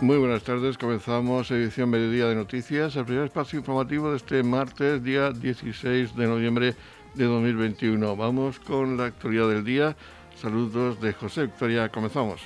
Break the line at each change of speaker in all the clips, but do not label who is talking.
Muy buenas tardes, comenzamos edición Mediodía de Noticias, el primer espacio informativo de este martes, día 16 de noviembre de 2021. Vamos con la actualidad del día. Saludos de José Victoria, comenzamos.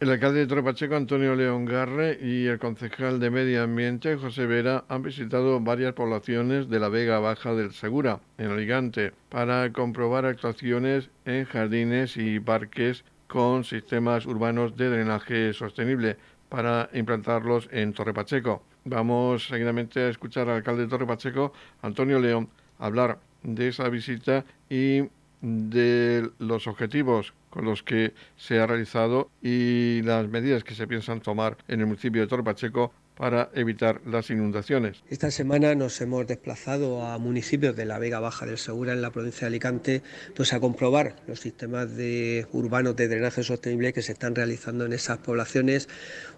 El alcalde de Torre Antonio León Garre, y el concejal de Medio Ambiente, José Vera, han visitado varias poblaciones de la Vega Baja del Segura, en Alicante, para comprobar actuaciones en jardines y parques con sistemas urbanos de drenaje sostenible para implantarlos en Torre Pacheco. Vamos seguidamente a escuchar al alcalde de Torre Pacheco, Antonio León, hablar de esa visita y de los objetivos con los que se ha realizado y las medidas que se piensan tomar en el municipio de Torre Pacheco para evitar las inundaciones.
Esta semana nos hemos desplazado a municipios de la Vega Baja del Segura en la provincia de Alicante pues a comprobar los sistemas de urbanos de drenaje sostenible que se están realizando en esas poblaciones,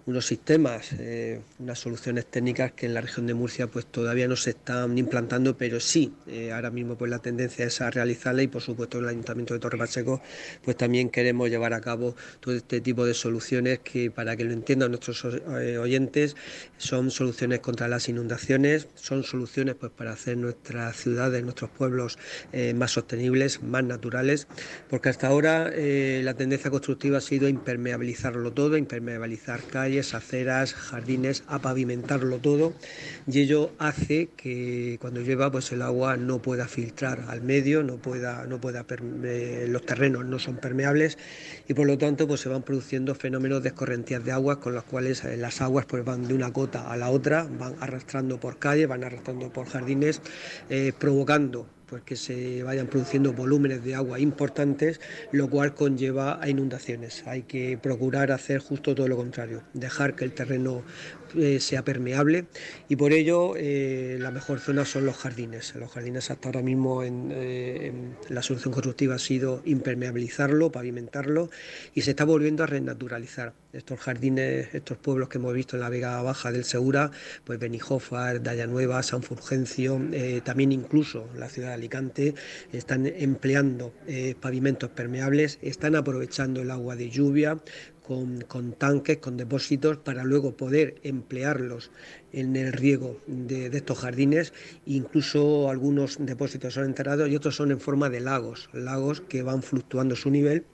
unos sistemas, eh, unas soluciones técnicas que en la región de Murcia pues todavía no se están implantando, pero sí, eh, ahora mismo pues la tendencia es a realizarla y por supuesto en el Ayuntamiento de Torre Pacheco pues también queremos llevar a cabo todo este tipo de soluciones que para que lo entiendan nuestros eh, oyentes son soluciones contra las inundaciones, son soluciones pues, para hacer nuestras ciudades, nuestros pueblos eh, más sostenibles, más naturales, porque hasta ahora eh, la tendencia constructiva ha sido impermeabilizarlo todo, impermeabilizar calles, aceras, jardines, a pavimentarlo todo, y ello hace que cuando llueva pues el agua no pueda filtrar al medio, no pueda, no pueda eh, los terrenos no son permeables y por lo tanto pues se van produciendo fenómenos de escorrentías de agua con los cuales las aguas pues van de una a la otra, van arrastrando por calle, van arrastrando por jardines, eh, provocando pues que se vayan produciendo volúmenes de agua importantes, lo cual conlleva a inundaciones. Hay que procurar hacer justo todo lo contrario, dejar que el terreno eh, sea permeable y por ello eh, la mejor zona son los jardines. Los jardines hasta ahora mismo en, eh, la solución constructiva ha sido impermeabilizarlo, pavimentarlo y se está volviendo a renaturalizar. Estos jardines, estos pueblos que hemos visto en la Vega Baja del Segura, pues Benijofar, Dayanueva, San Fulgencio, también incluso la ciudad de Alicante, están empleando pavimentos permeables, están aprovechando el agua de lluvia con, tanques, con depósitos, para luego poder emplearlos en el riego de, estos jardines. Incluso algunos depósitos son enterrados y otros son en forma de lagos, lagos que van fluctuando su nivel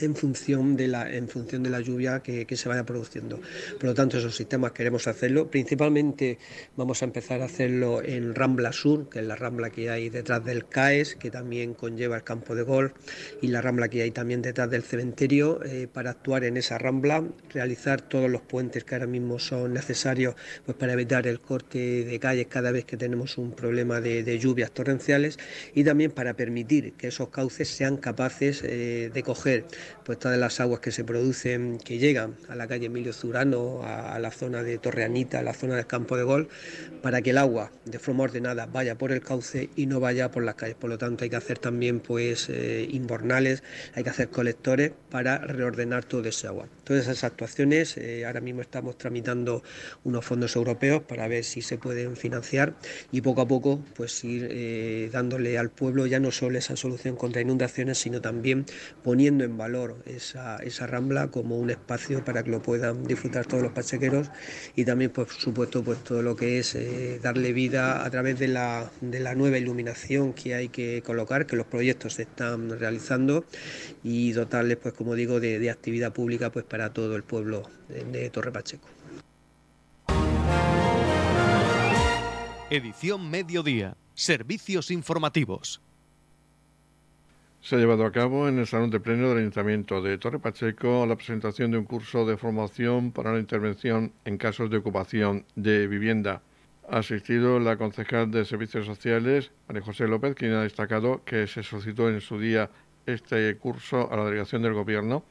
en función de la, en función de la lluvia que, se vaya produciendo. Por lo tanto, esos sistemas queremos hacerlo. Principalmente vamos a empezar a hacerlo en Rambla Sur, que es la rambla que hay detrás del CAES, que también conlleva el campo de golf, y la rambla que hay también detrás del cementerio, eh, para actuar en esa rambla, realizar todos los puentes que ahora mismo son necesarios pues, para evitar el corte de calles cada vez que tenemos un problema de, lluvias torrenciales y también para permitir que esos cauces sean capaces eh, de coger pues todas las aguas que se producen, que llegan a la calle Emilio Zurano, a, la zona de Torreanita, a la zona del campo de gol, para que el agua de forma ordenada vaya por el cauce y no vaya por las calles. Por lo tanto, hay que hacer también pues eh, inbornales, hay que hacer colectores para reordenar todo ese agua. Todas esas actuaciones, eh, ahora mismo estamos tramitando unos fondos europeos para ver si se pueden financiar y poco a poco pues ir eh, dándole al pueblo ya no solo esa solución contra inundaciones, sino también poniendo en valor esa, esa rambla como un espacio para que lo puedan disfrutar todos los pachequeros y también, por supuesto, pues todo lo que es eh, darle vida a través de la, de la nueva iluminación que hay que colocar, que los proyectos se están realizando y dotarles, pues como digo, de, actividad pública pues para todo el pueblo de Torre Pacheco.
Edición Mediodía. Servicios informativos.
Se ha llevado a cabo en el Salón de Pleno del Ayuntamiento de Torre Pacheco la presentación de un curso de formación para la intervención en casos de ocupación de vivienda. Ha asistido la concejal de Servicios Sociales, María José López, quien ha destacado que se solicitó en su día este curso a la delegación del Gobierno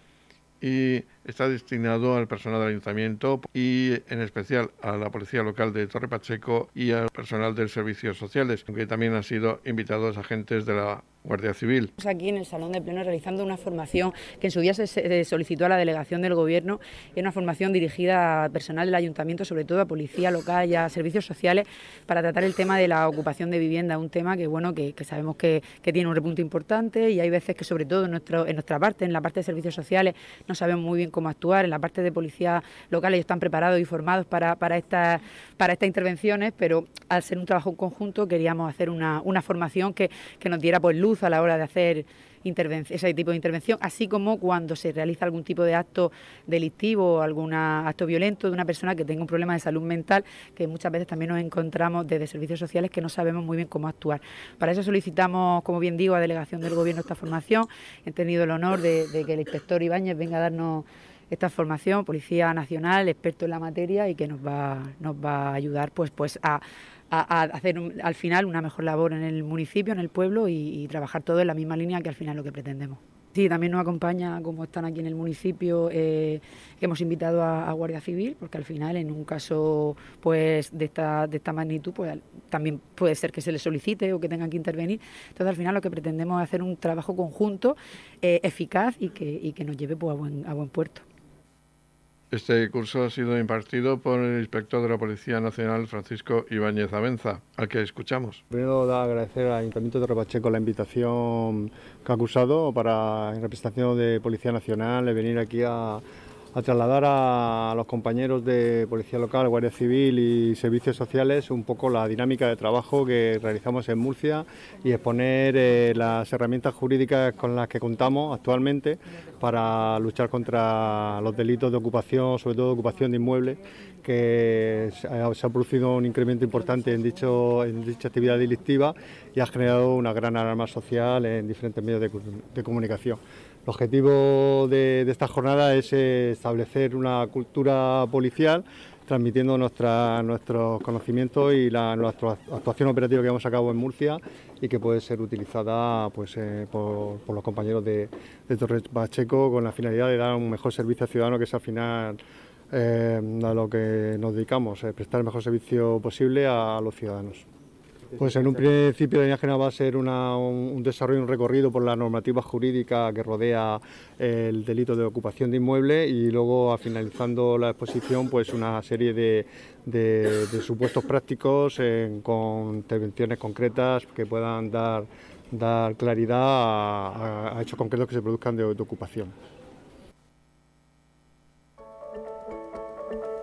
y está destinado al personal del ayuntamiento y en especial a la policía local de Torre Pacheco y al personal de servicios sociales, aunque también han sido invitados agentes de la Guardia Civil.
Aquí en el Salón de Pleno realizando una formación que en su día se, solicitó a la delegación del Gobierno y una formación dirigida a personal del Ayuntamiento, sobre todo a policía local y a servicios sociales, para tratar el tema de la ocupación de vivienda, un tema que bueno que, sabemos que, tiene un repunte importante y hay veces que sobre todo en nuestra parte, en la parte de servicios sociales, no sabemos muy bien cómo actuar, en la parte de policía local ellos están preparados y formados para, para, estas, para estas intervenciones, pero al ser un trabajo en conjunto queríamos hacer una, una formación que, que nos diera pues luz a la hora de hacer ese tipo de intervención, así como cuando se realiza algún tipo de acto delictivo o algún acto violento de una persona que tenga un problema de salud mental, que muchas veces también nos encontramos desde servicios sociales que no sabemos muy bien cómo actuar. Para eso solicitamos, como bien digo, a delegación del Gobierno esta formación. He tenido el honor de, de que el inspector Ibáñez venga a darnos esta formación, Policía Nacional, experto en la materia y que nos va, nos va a ayudar pues, pues a hacer al final una mejor labor en el municipio, en el pueblo y, trabajar todo en la misma línea que al final lo que pretendemos. Sí, también nos acompaña, como están aquí en el municipio, eh, hemos invitado a, Guardia Civil, porque al final, en un caso pues de esta, de esta magnitud, pues también puede ser que se le solicite o que tengan que intervenir. Entonces, al final, lo que pretendemos es hacer un trabajo conjunto, eh, eficaz y que, y que nos lleve pues, a, buen, a buen puerto.
Este curso ha sido impartido por el inspector de la Policía Nacional, Francisco Ibáñez Abenza, al que escuchamos.
Primero, da agradecer al Ayuntamiento de Repacheco la invitación que ha acusado para, en representación de Policía Nacional, venir aquí a, a trasladar a los compañeros de Policía Local, Guardia Civil y Servicios Sociales un poco la dinámica de trabajo que realizamos en Murcia y exponer eh, las herramientas jurídicas con las que contamos actualmente para luchar contra los delitos de ocupación, sobre todo de ocupación de inmuebles, que se ha, producido un incremento importante en, dicha actividad delictiva y ha generado una gran alarma social en diferentes medios de comunicación. El objetivo de, esta jornada es eh, establecer una cultura policial transmitiendo nuestros conocimientos y la, actuación operativa que llevamos a cabo en Murcia y que puede ser utilizada pues, eh, por, los compañeros de, de Torres Pacheco con la finalidad de dar un mejor servicio al ciudadano, que es al final eh, a lo que nos dedicamos, prestar el mejor servicio posible a los ciudadanos. Pues en un principio la línea general va a ser un, desarrollo, un recorrido por la normativa jurídica que rodea el delito de ocupación de inmueble y luego, finalizando la exposición, pues una serie de, supuestos prácticos con intervenciones concretas que puedan dar, dar claridad a, hechos concretos que se produzcan de ocupación.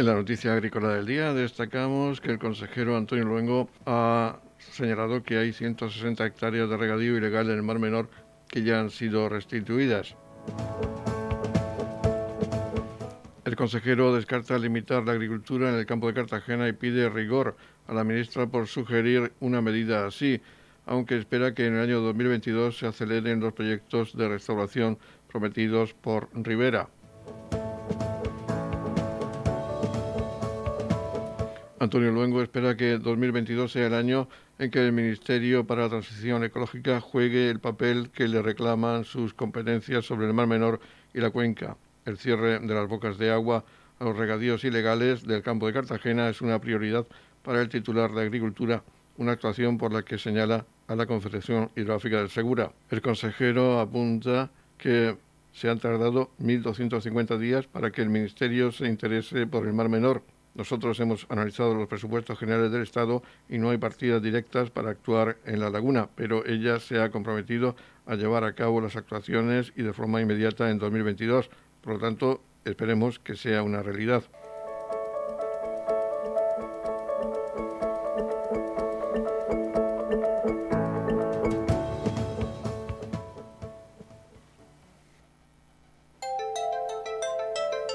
En la noticia agrícola del día destacamos que el consejero Antonio Luengo ha señalado que hay 160 hectáreas de regadío ilegal en el Mar Menor que ya han sido restituidas. El consejero descarta limitar la agricultura en el campo de Cartagena y pide rigor a la ministra por sugerir una medida así, aunque espera que en el año 2022 se aceleren los proyectos de restauración prometidos por Rivera. Antonio Luengo espera que 2022 sea el año en que el Ministerio para la Transición Ecológica juegue el papel que le reclaman sus competencias sobre el Mar Menor y la cuenca. El cierre de las bocas de agua a los regadíos ilegales del campo de Cartagena es una prioridad para el titular de Agricultura, una actuación por la que señala a la Confederación Hidrográfica del Segura. El consejero apunta que se han tardado 1.250 días para que el Ministerio se interese por el Mar Menor nosotros hemos analizado los presupuestos generales del Estado y no hay partidas directas para actuar en la laguna, pero ella se ha comprometido a llevar a cabo las actuaciones y de forma inmediata en 2022. Por lo tanto, esperemos que sea una realidad.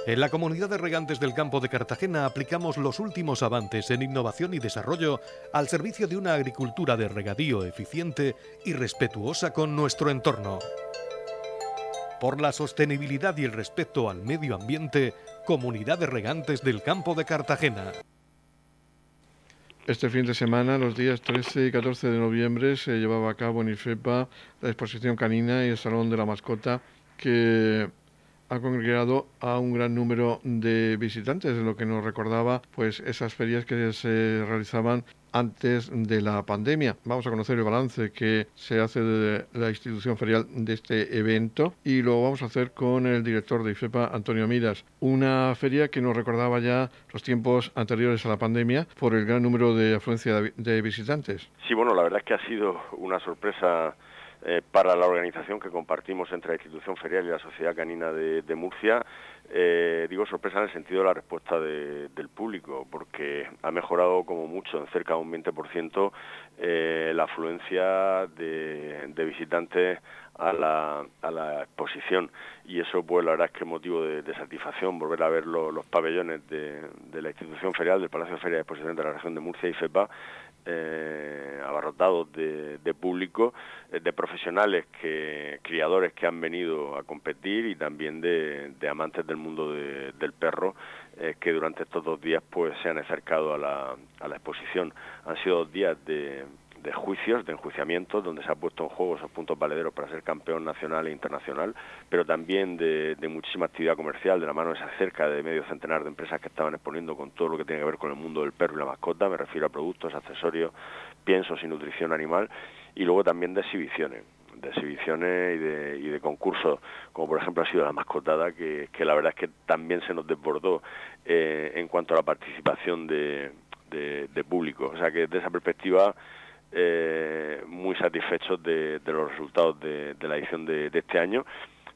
En la comunidad de regantes del campo de Cartagena aplicamos los últimos avances en innovación y desarrollo al servicio de una agricultura de regadío eficiente y respetuosa con nuestro entorno. Por la sostenibilidad y el respeto al medio ambiente, Comunidad de Regantes del Campo de Cartagena.
Este fin de semana, los días 13 y 14 de noviembre, se llevaba a cabo en IFEPA la exposición canina y el Salón de la Mascota que ha congregado a un gran número de visitantes, lo que nos recordaba pues esas ferias que se realizaban antes de la pandemia. Vamos a conocer el balance que se hace de la institución ferial de este evento y lo vamos a hacer con el director de IFEPA, Antonio Miras. Una feria que nos recordaba ya los tiempos anteriores a la pandemia por el gran número de afluencia de visitantes.
Sí, bueno, la verdad es que ha sido una sorpresa eh, para la organización que compartimos entre la institución ferial y la Sociedad Canina de, Murcia. Eh, digo sorpresa en el sentido de la respuesta del público, porque ha mejorado como mucho, en cerca de un 20%, eh, la afluencia de, visitantes a la, exposición. Y eso, pues, la verdad es que es motivo de, satisfacción volver a ver los pabellones de, la institución ferial, del Palacio de Feria de Exposición de la región de Murcia y FEPA, eh, abarrotados de, público, eh, de profesionales, que criadores que han venido a competir y también de, amantes del mundo del perro eh, que durante estos dos días pues se han acercado a la, a la exposición. Han sido dos días de de juicios, de enjuiciamientos, donde se ha puesto en juego esos puntos valederos para ser campeón nacional e internacional, pero también de, muchísima actividad comercial, de la mano de esa cerca de medio centenar de empresas que estaban exponiendo con todo lo que tiene que ver con el mundo del perro y la mascota, me refiero a productos, accesorios, piensos y nutrición animal, y luego también de exhibiciones de exhibiciones y de, concursos, como por ejemplo ha sido la mascotada, que, que la verdad es que también se nos desbordó eh, en cuanto a la participación de, de, público. O sea que desde esa perspectiva eh, muy satisfechos de, los resultados de, la edición de, este año.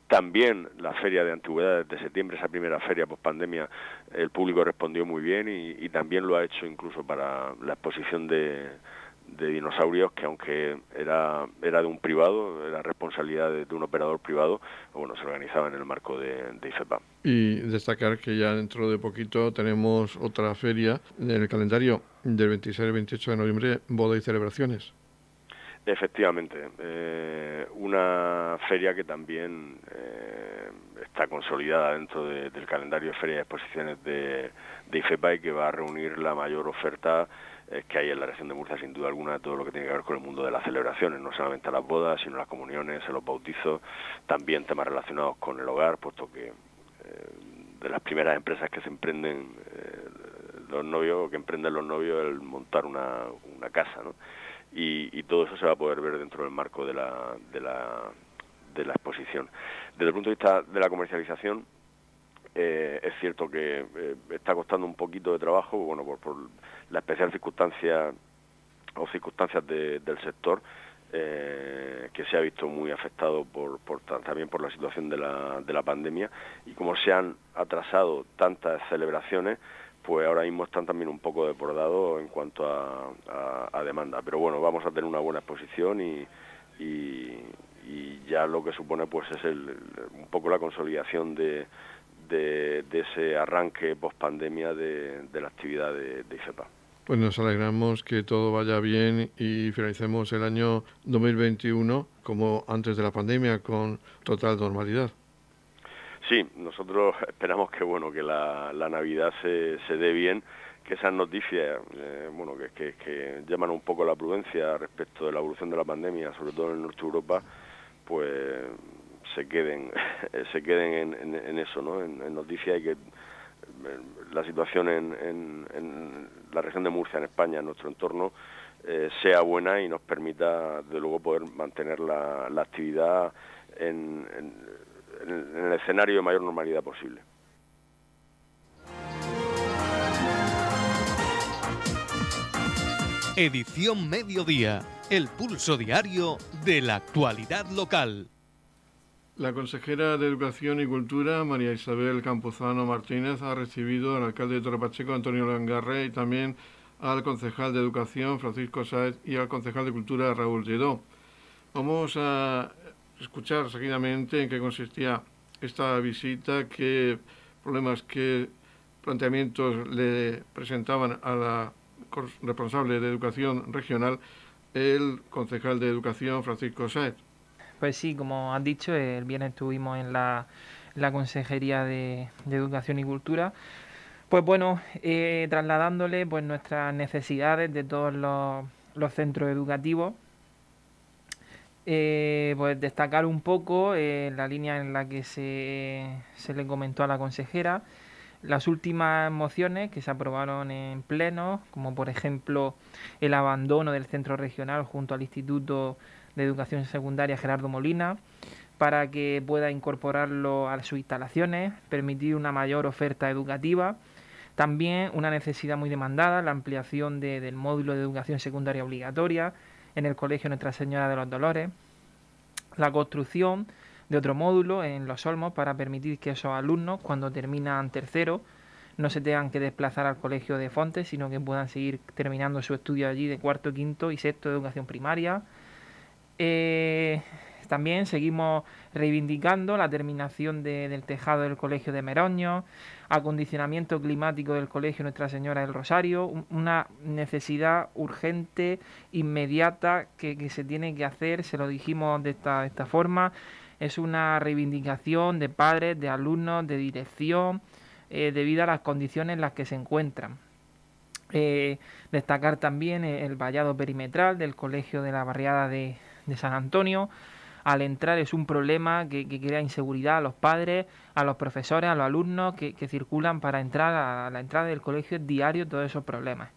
También la feria de antigüedades de septiembre, esa primera feria post pandemia, el público respondió muy bien y también lo ha hecho incluso para la exposición de, de dinosaurios que aunque era, era de un privado, era responsabilidad de, un operador privado, bueno, se organizaba en el marco de, de, IFEPA.
Y destacar que ya dentro de poquito tenemos otra feria en el calendario del 26 al 28 de noviembre, boda y celebraciones.
Efectivamente, eh, una feria que también eh, está consolidada dentro del calendario de ferias y exposiciones de, de IFEPA y que va a reunir la mayor oferta que hay en la región de Murcia, sin duda alguna, todo lo que tiene que ver con el mundo de las celebraciones, no solamente las bodas, sino las comuniones, los bautizos, también temas relacionados con el hogar, puesto que eh, de las primeras empresas que se emprenden eh, los novios, que emprenden los novios, el montar una, una casa, ¿no? Y, todo eso se va a poder ver dentro del marco de la, de la, de la exposición. Desde el punto de vista de la comercialización, eh, es cierto que está costando un poquito de trabajo, bueno, por, por la especial circunstancia o circunstancias del sector eh, que se ha visto muy afectado por, también por la situación de la, de la pandemia. Y como se han atrasado tantas celebraciones pues ahora mismo están también un poco desbordados en cuanto a, demanda. Pero bueno vamos a tener una buena exposición y, y, ya lo que supone pues es el, un poco la consolidación de, de, ese arranque post pandemia de, la actividad de, de IFEPA.
Pues nos alegramos que todo vaya bien y finalicemos el año 2021 como antes de la pandemia con total normalidad.
Sí, nosotros esperamos que bueno que la, Navidad se, se dé bien, que esas noticias eh, bueno que, que, llaman un poco la prudencia respecto de la evolución de la pandemia, sobre todo en el norte de Europa, pues se queden se queden en, eso, ¿no? En, en noticias y que la situación en, la región de Murcia, en España, en nuestro entorno, eh, sea buena y nos permita, de luego, poder mantener la, actividad en, el escenario de mayor normalidad posible.
Edición Mediodía, el pulso diario de la actualidad local.
La consejera de Educación y Cultura, María Isabel Campuzano Martínez, ha recibido al alcalde de Torrepacheco, Antonio Langarre, y también al concejal de Educación, Francisco Sáez, y al concejal de Cultura, Raúl Lledó. Vamos a escuchar seguidamente en qué consistía esta visita que problemas que planteamientos le presentaban a la responsable de Educación Regional, el concejal de Educación, Francisco Sáez.
Pues sí, como has dicho, el viernes estuvimos en la, Consejería de, Educación y Cultura, pues bueno, eh, trasladándole pues nuestras necesidades de todos los, centros educativos. Eh, pues destacar un poco eh, la línea en la que se, se le comentó a la consejera, las últimas mociones que se aprobaron en pleno, como por ejemplo el abandono del centro regional junto al Instituto de Educación Secundaria Gerardo Molina, para que pueda incorporarlo a sus instalaciones, permitir una mayor oferta educativa. También una necesidad muy demandada, la ampliación del módulo de educación secundaria obligatoria en el Colegio Nuestra Señora de los Dolores, la construcción de otro módulo en Los Olmos para permitir que esos alumnos, cuando terminan tercero, no se tengan que desplazar al colegio de Fontes, sino que puedan seguir terminando su estudio allí de cuarto, quinto y sexto de educación primaria. Eh, también seguimos reivindicando la terminación del tejado del colegio de Meroño, acondicionamiento climático del colegio Nuestra Señora del Rosario, una necesidad urgente, inmediata que, se tiene que hacer, se lo dijimos de esta, de esta forma, es una reivindicación de padres, de alumnos, de dirección, eh, debido a las condiciones en las que se encuentran. Eh, destacar también el vallado perimetral del Colegio de la Barriada de, San Antonio. Al entrar es un problema que, crea inseguridad a los padres, a los profesores, a los alumnos que, circulan para entrar a la entrada del colegio diario todos esos problemas.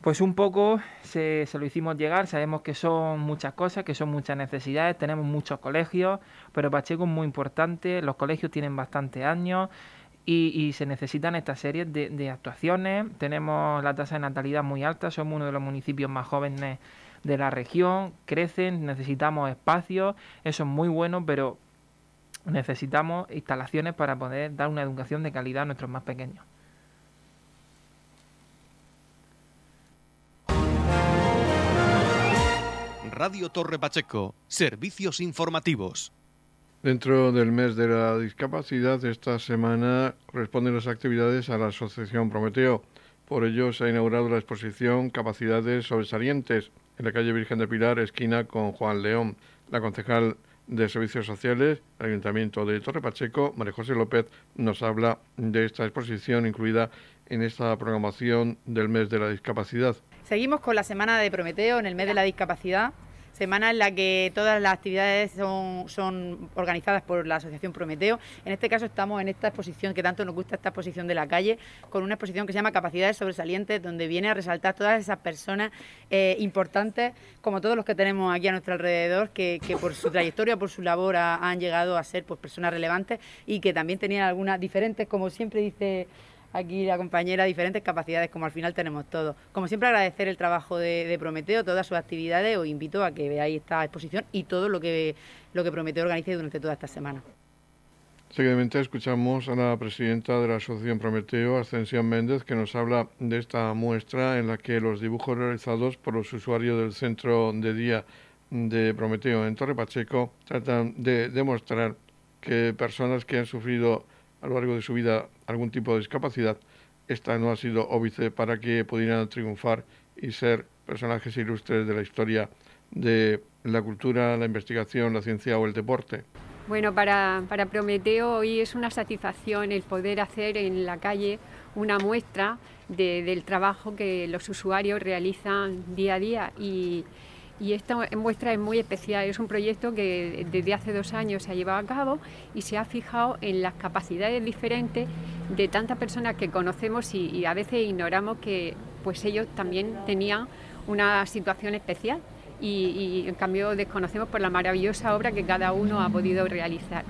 Pues un poco se, lo hicimos llegar, sabemos que son muchas cosas, que son muchas necesidades, tenemos muchos colegios, pero Pacheco es muy importante, los colegios tienen bastantes años y, se necesitan estas series de, de, actuaciones, tenemos la tasa de natalidad muy alta, somos uno de los municipios más jóvenes de la región, crecen, necesitamos espacios, eso es muy bueno, pero necesitamos instalaciones para poder dar una educación de calidad a nuestros más pequeños.
Radio Torre Pacheco, servicios informativos.
Dentro del mes de la discapacidad, esta semana responden las actividades a la Asociación Prometeo. Por ello se ha inaugurado la exposición Capacidades Sobresalientes en la calle Virgen de Pilar, esquina con Juan León. La concejal de Servicios Sociales, Ayuntamiento de Torre Pacheco, María José López, nos habla de esta exposición incluida en esta programación del mes de la discapacidad.
Seguimos con la semana de Prometeo en el mes de la discapacidad semana en la que todas las actividades son, son organizadas por la Asociación Prometeo. En este caso estamos en esta exposición que tanto nos gusta, esta exposición de la calle, con una exposición que se llama Capacidades Sobresalientes, donde viene a resaltar todas esas personas eh, importantes, como todos los que tenemos aquí a nuestro alrededor, que, por su trayectoria, por su labor han llegado a ser pues, personas relevantes y que también tenían algunas diferentes, como siempre dice aquí la compañera diferentes capacidades, como al final tenemos todos. Como siempre, agradecer el trabajo de, Prometeo, todas sus actividades. Os invito a que veáis esta exposición y todo lo que, lo que Prometeo organice durante toda esta semana.
Seguidamente escuchamos a la presidenta de la Asociación Prometeo, Ascensión Méndez, que nos habla de esta muestra en la que los dibujos realizados por los usuarios del centro de día de Prometeo en Torre Pacheco tratan de demostrar que personas que han sufrido a lo largo de su vida algún tipo de discapacidad, esta no ha sido óbice para que pudieran triunfar y ser personajes ilustres de la historia de la cultura, la investigación, la ciencia o el deporte.
Bueno, para, para Prometeo hoy es una satisfacción el poder hacer en la calle una muestra del trabajo que los usuarios realizan día a día y, y esta muestra es muy especial. Es un proyecto que desde hace dos años se ha llevado a cabo y se ha fijado en las capacidades diferentes de tantas personas que conocemos y, a veces ignoramos que pues ellos también tenían una situación especial y, en cambio desconocemos por la maravillosa obra que cada uno ha podido realizar.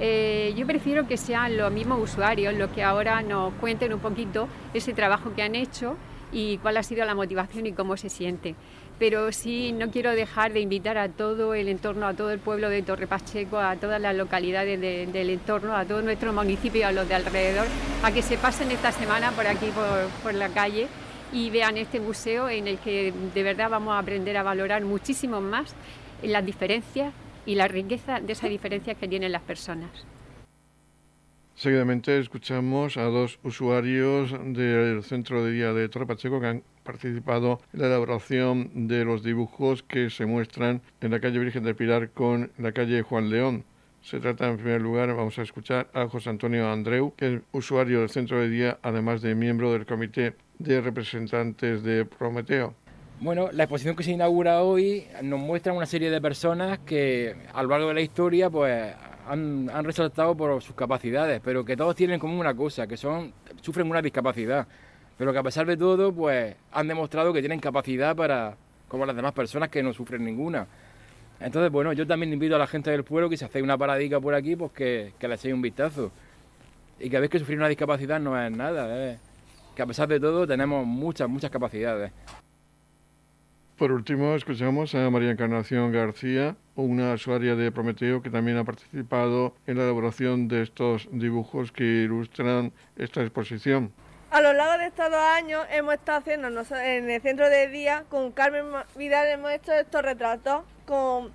Eh, yo prefiero que sean los mismos usuarios los que ahora nos cuenten un poquito ese trabajo que han hecho y cuál ha sido la motivación y cómo se siente pero sí no quiero dejar de invitar a todo el entorno, a todo el pueblo de Torre Pacheco, a todas las localidades del entorno, a todo nuestro municipio, a los de alrededor, a que se pasen esta semana por aquí, por, la calle y vean este museo en el que de verdad vamos a aprender a valorar muchísimo más las diferencias y la riqueza de esas diferencias que tienen las personas.
Seguidamente escuchamos a dos usuarios del centro de día de Torre Pacheco que han participado en la elaboración de los dibujos que se muestran en la calle Virgen del Pilar con la calle Juan León. Se trata, en primer lugar, vamos a escuchar a José Antonio Andreu, que es usuario del centro de día, además de miembro del comité de representantes de Prometeo.
Bueno, la exposición que se inaugura hoy nos muestra una serie de personas que a lo largo de la historia pues han, resaltado por sus capacidades, pero que todos tienen como una cosa, que son sufren una discapacidad, pero que a pesar de todo pues han demostrado que tienen capacidad para como las demás personas que no sufren ninguna. Entonces, bueno, yo también invito a la gente del pueblo que si hacéis una paradica por aquí, pues que, que le echéis un vistazo. Y que veis que sufrir una discapacidad no es nada, que a pesar de todo tenemos muchas, muchas capacidades.
Por último, escuchamos a María Encarnación García, una usuaria de Prometeo que también ha participado en la elaboración de estos dibujos que ilustran esta exposición.
A lo largo de estos dos años hemos estado haciendo en el centro de día con Carmen Vidal hemos hecho estos retratos con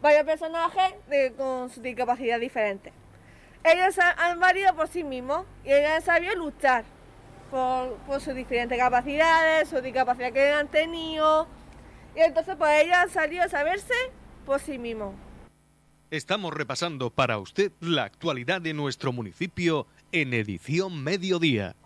varios personajes con su discapacidad diferente. Ellos han variado por sí mismos y han sabido luchar por, sus diferentes capacidades, su discapacidad que han tenido y entonces pues ella salió a saberse por sí mismo.
Estamos repasando para usted la actualidad de nuestro municipio en edición mediodía.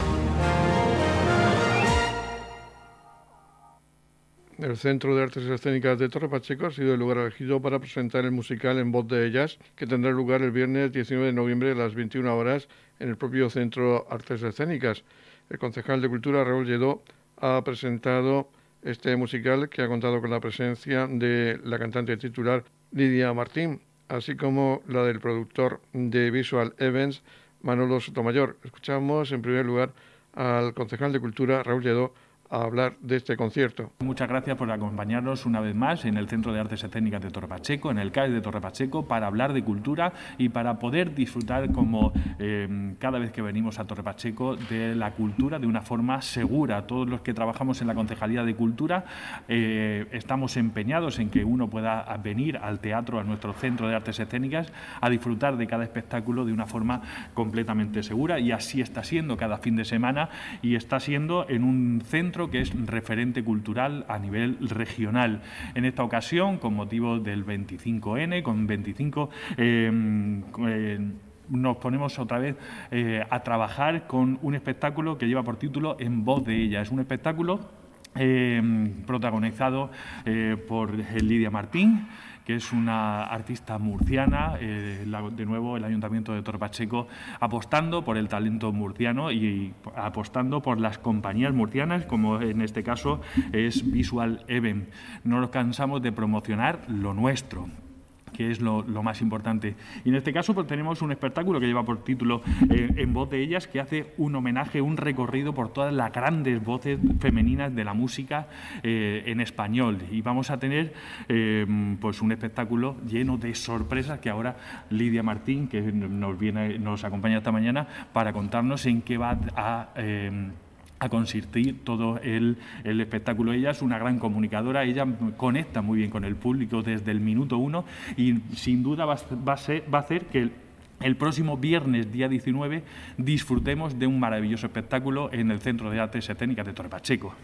El Centro de Artes Escénicas de Torre Pacheco ha sido el lugar elegido para presentar el musical En Voz de Ellas, que tendrá lugar el viernes 19 de noviembre a las 21 horas en el propio Centro Artes Escénicas. El concejal de Cultura, Raúl Lledó, ha presentado este musical que ha contado con la presencia de la cantante titular Lidia Martín, así como la del productor de Visual Events, Manolo Sotomayor. Escuchamos en primer lugar al concejal de Cultura, Raúl Lledó, a hablar de este concierto.
Muchas gracias por acompañarnos una vez más en el Centro de Artes Escénicas de Torre Pacheco, en el CAE de Torre Pacheco, para hablar de cultura y para poder disfrutar, como eh, cada vez que venimos a Torre Pacheco, de la cultura de una forma segura. Todos los que trabajamos en la Concejalía de Cultura eh, estamos empeñados en que uno pueda venir al teatro, a nuestro Centro de Artes Escénicas, a disfrutar de cada espectáculo de una forma completamente segura y así está siendo cada fin de semana y está siendo en un centro que es referente cultural a nivel regional. En esta ocasión, con motivo del 25N, con 25... Em, eh, nos ponemos otra vez eh, a trabajar con un espectáculo que lleva por título En voz de ella. Es un espectáculo em, protagonizado eh, por Lidia Martín, que es una artista murciana, eh, de nuevo el Ayuntamiento de Torpacheco, apostando por el talento murciano y apostando por las compañías murcianas, como en este caso es Visual Event. No nos cansamos de promocionar lo nuestro, que es lo, más importante. Y en este caso pues, tenemos un espectáculo que lleva por título eh, En voz de ellas, que hace un homenaje, un recorrido por todas las grandes voces femeninas de la música eh, en español. Y vamos a tener eh, pues un espectáculo lleno de sorpresas que ahora Lidia Martín, que nos, viene, nos acompaña esta mañana, para contarnos en qué va a a consistir todo el, espectáculo. Ella es una gran comunicadora, ella conecta muy bien con el público desde el minuto uno y sin duda va, a, ser, va a hacer que el, próximo viernes, día 19, disfrutemos de un maravilloso espectáculo en el Centro de Artes Escénicas de Torre Pacheco.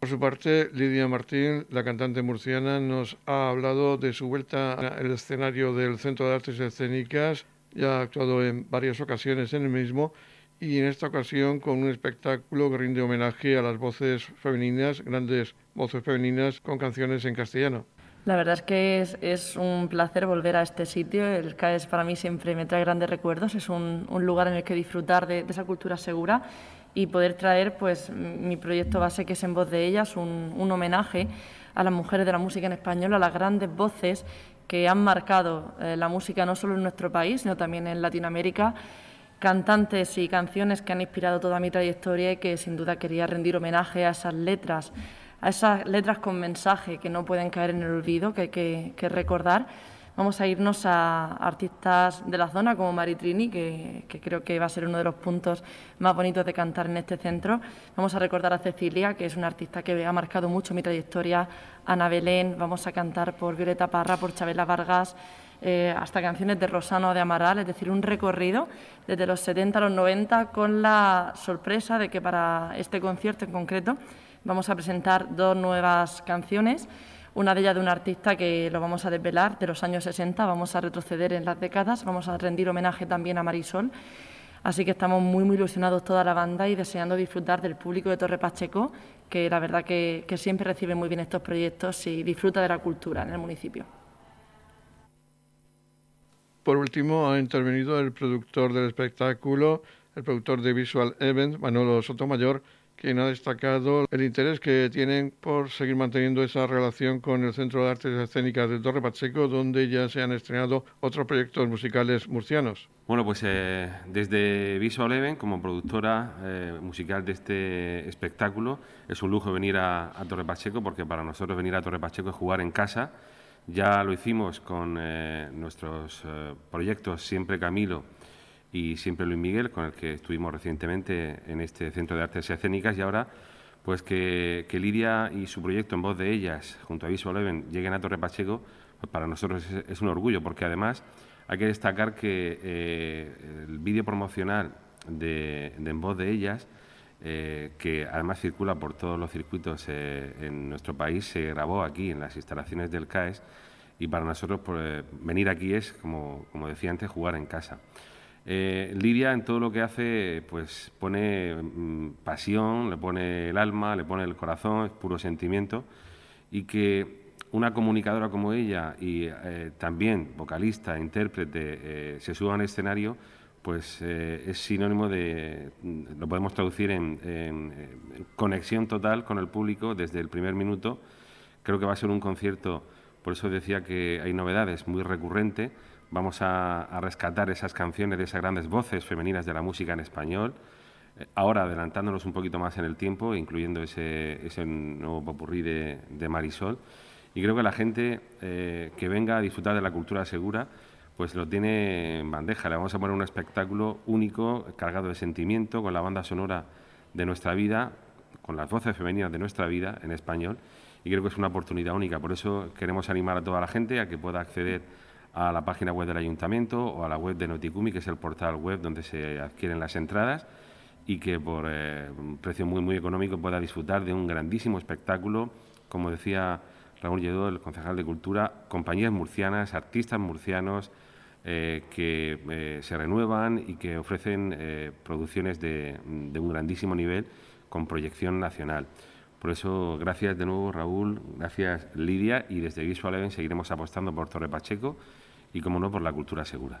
Por su parte, Lidia Martín, la cantante murciana, nos ha hablado de su vuelta al escenario del Centro de Artes Escénicas. Ya ha actuado en varias ocasiones en el mismo y en esta ocasión con un espectáculo que rinde homenaje a las voces femeninas, grandes voces femeninas con canciones en castellano.
La verdad es que es, un placer volver a este sitio. El CAES para mí siempre me trae grandes recuerdos. Es un, lugar en el que disfrutar de, esa cultura segura y poder traer pues, mi proyecto base, que es En Voz de Ellas, un, un homenaje a las mujeres de la música en español, a las grandes voces que han marcado eh, la música no solo en nuestro país, sino también en Latinoamérica cantantes y canciones que han inspirado toda mi trayectoria y que sin duda quería rendir homenaje a esas letras, a esas letras con mensaje que no pueden caer en el olvido, que hay que, recordar. Vamos a irnos a artistas de la zona como Maritrini, que, que, creo que va a ser uno de los puntos más bonitos de cantar en este centro. Vamos a recordar a Cecilia, que es una artista que ha marcado mucho mi trayectoria, Ana Belén, vamos a cantar por Violeta Parra, por Chabela Vargas, eh, hasta canciones de Rosano de Amaral, es decir, un recorrido desde los 70 a los 90 con la sorpresa de que para este concierto en concreto vamos a presentar dos nuevas canciones. Una de ellas de un artista que lo vamos a desvelar de los años 60, vamos a retroceder en las décadas, vamos a rendir homenaje también a Marisol. Así que estamos muy, muy ilusionados toda la banda y deseando disfrutar del público de Torre Pacheco, que la verdad que siempre recibe muy bien estos proyectos y disfruta de la cultura en el municipio.
Por último, ha intervenido el productor del espectáculo, el productor de Visual Events, Manolo Sotomayor, quien ha destacado el interés que tienen por seguir manteniendo esa relación con el Centro de Artes Escénicas de Torre Pacheco, donde ya se han estrenado otros proyectos musicales murcianos.
Bueno, pues eh, desde Visual Event, como productora eh, musical de este espectáculo, es un lujo venir a, a Torre Pacheco, porque para nosotros venir a Torre Pacheco es jugar en casa ya lo hicimos con eh, nuestros eh, proyectos Siempre Camilo y Siempre Luis Miguel, con el que estuvimos recientemente en este Centro de Artes Escénicas y ahora pues que, Lidia y su proyecto en voz de ellas, junto a Visual Eleven, lleguen a Torre Pacheco, pues para nosotros es, un orgullo, porque además hay que destacar que eh, el vídeo promocional de, En voz de ellas, que además circula por todos los circuitos en nuestro país, se grabó aquí en las instalaciones del CAES y para nosotros pues, venir aquí es, como, como, decía antes, jugar en casa. Eh, Lidia en todo lo que hace pues pone mm, pasión, le pone el alma, le pone el corazón, es puro sentimiento y que una comunicadora como ella y eh, también vocalista, intérprete, eh, se suba al escenario, pues es sinónimo de, lo podemos traducir en, conexión total con el público desde el primer minuto. Creo que va a ser un concierto por eso decía que hay novedades muy recurrente. Vamos a, rescatar esas canciones de esas grandes voces femeninas de la música en español. Eh, ahora adelantándonos un poquito más en el tiempo, incluyendo ese, nuevo popurrí de, Marisol. Y creo que la gente eh, que venga a disfrutar de la cultura segura, pues lo tiene en bandeja. Le vamos a poner un espectáculo único, cargado de sentimiento, con la banda sonora de nuestra vida, con las voces femeninas de nuestra vida en español y creo que es una oportunidad única. Por eso queremos animar a toda la gente a que pueda acceder a la página web del ayuntamiento o a la web de Noticumi, que es el portal web donde se adquieren las entradas y que por eh, un precio muy muy económico pueda disfrutar de un grandísimo espectáculo, como decía Raúl Lledó, el concejal de Cultura, compañías murcianas, artistas murcianos eh, que eh, se renuevan y que ofrecen producciones de un grandísimo nivel con proyección nacional. Por eso, gracias de nuevo, Raúl, gracias Lidia, y desde Visual Event seguiremos apostando por Torre Pacheco y, como no, por la cultura segura.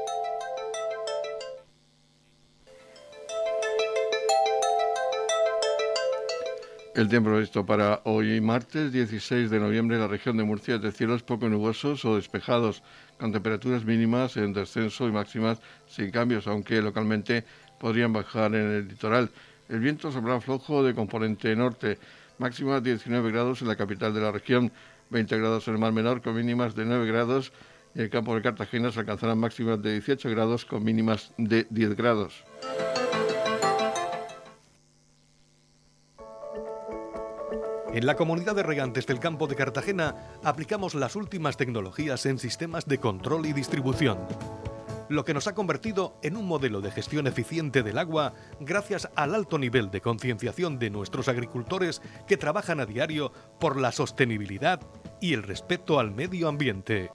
El tiempo previsto para hoy martes 16 de noviembre en la región de Murcia es de cielos poco nubosos o despejados, con temperaturas mínimas en descenso y máximas sin cambios, aunque localmente podrían bajar en el litoral. El viento soplará flojo de componente norte, máxima 19 grados en la capital de la región, 20 grados en el mar menor con mínimas de 9 grados y en el campo de Cartagena se alcanzarán máximas de 18 grados con mínimas de 10 grados.
En la comunidad de regantes del campo de Cartagena aplicamos las últimas tecnologías en sistemas de control y distribución lo que nos ha convertido en un modelo de gestión eficiente del agua gracias al alto nivel de concienciación de nuestros agricultores que trabajan a diario por la sostenibilidad y el respeto al medio ambiente.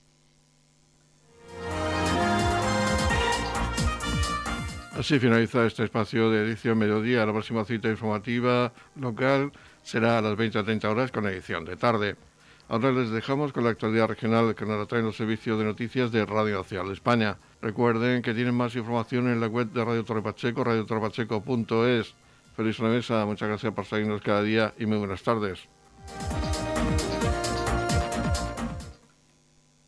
Así finaliza este espacio de edición mediodía. La próxima cita informativa local será a las 20 a 30 horas con edición de tarde. Ahora les dejamos con la actualidad regional que nos traen los servicios de noticias de Radio Nacional de España. Recuerden que tienen más información en la web de Radio Torre Pacheco, radiotorrepacheco.es. Feliz mesa, muchas gracias por seguirnos cada día y muy buenas tardes.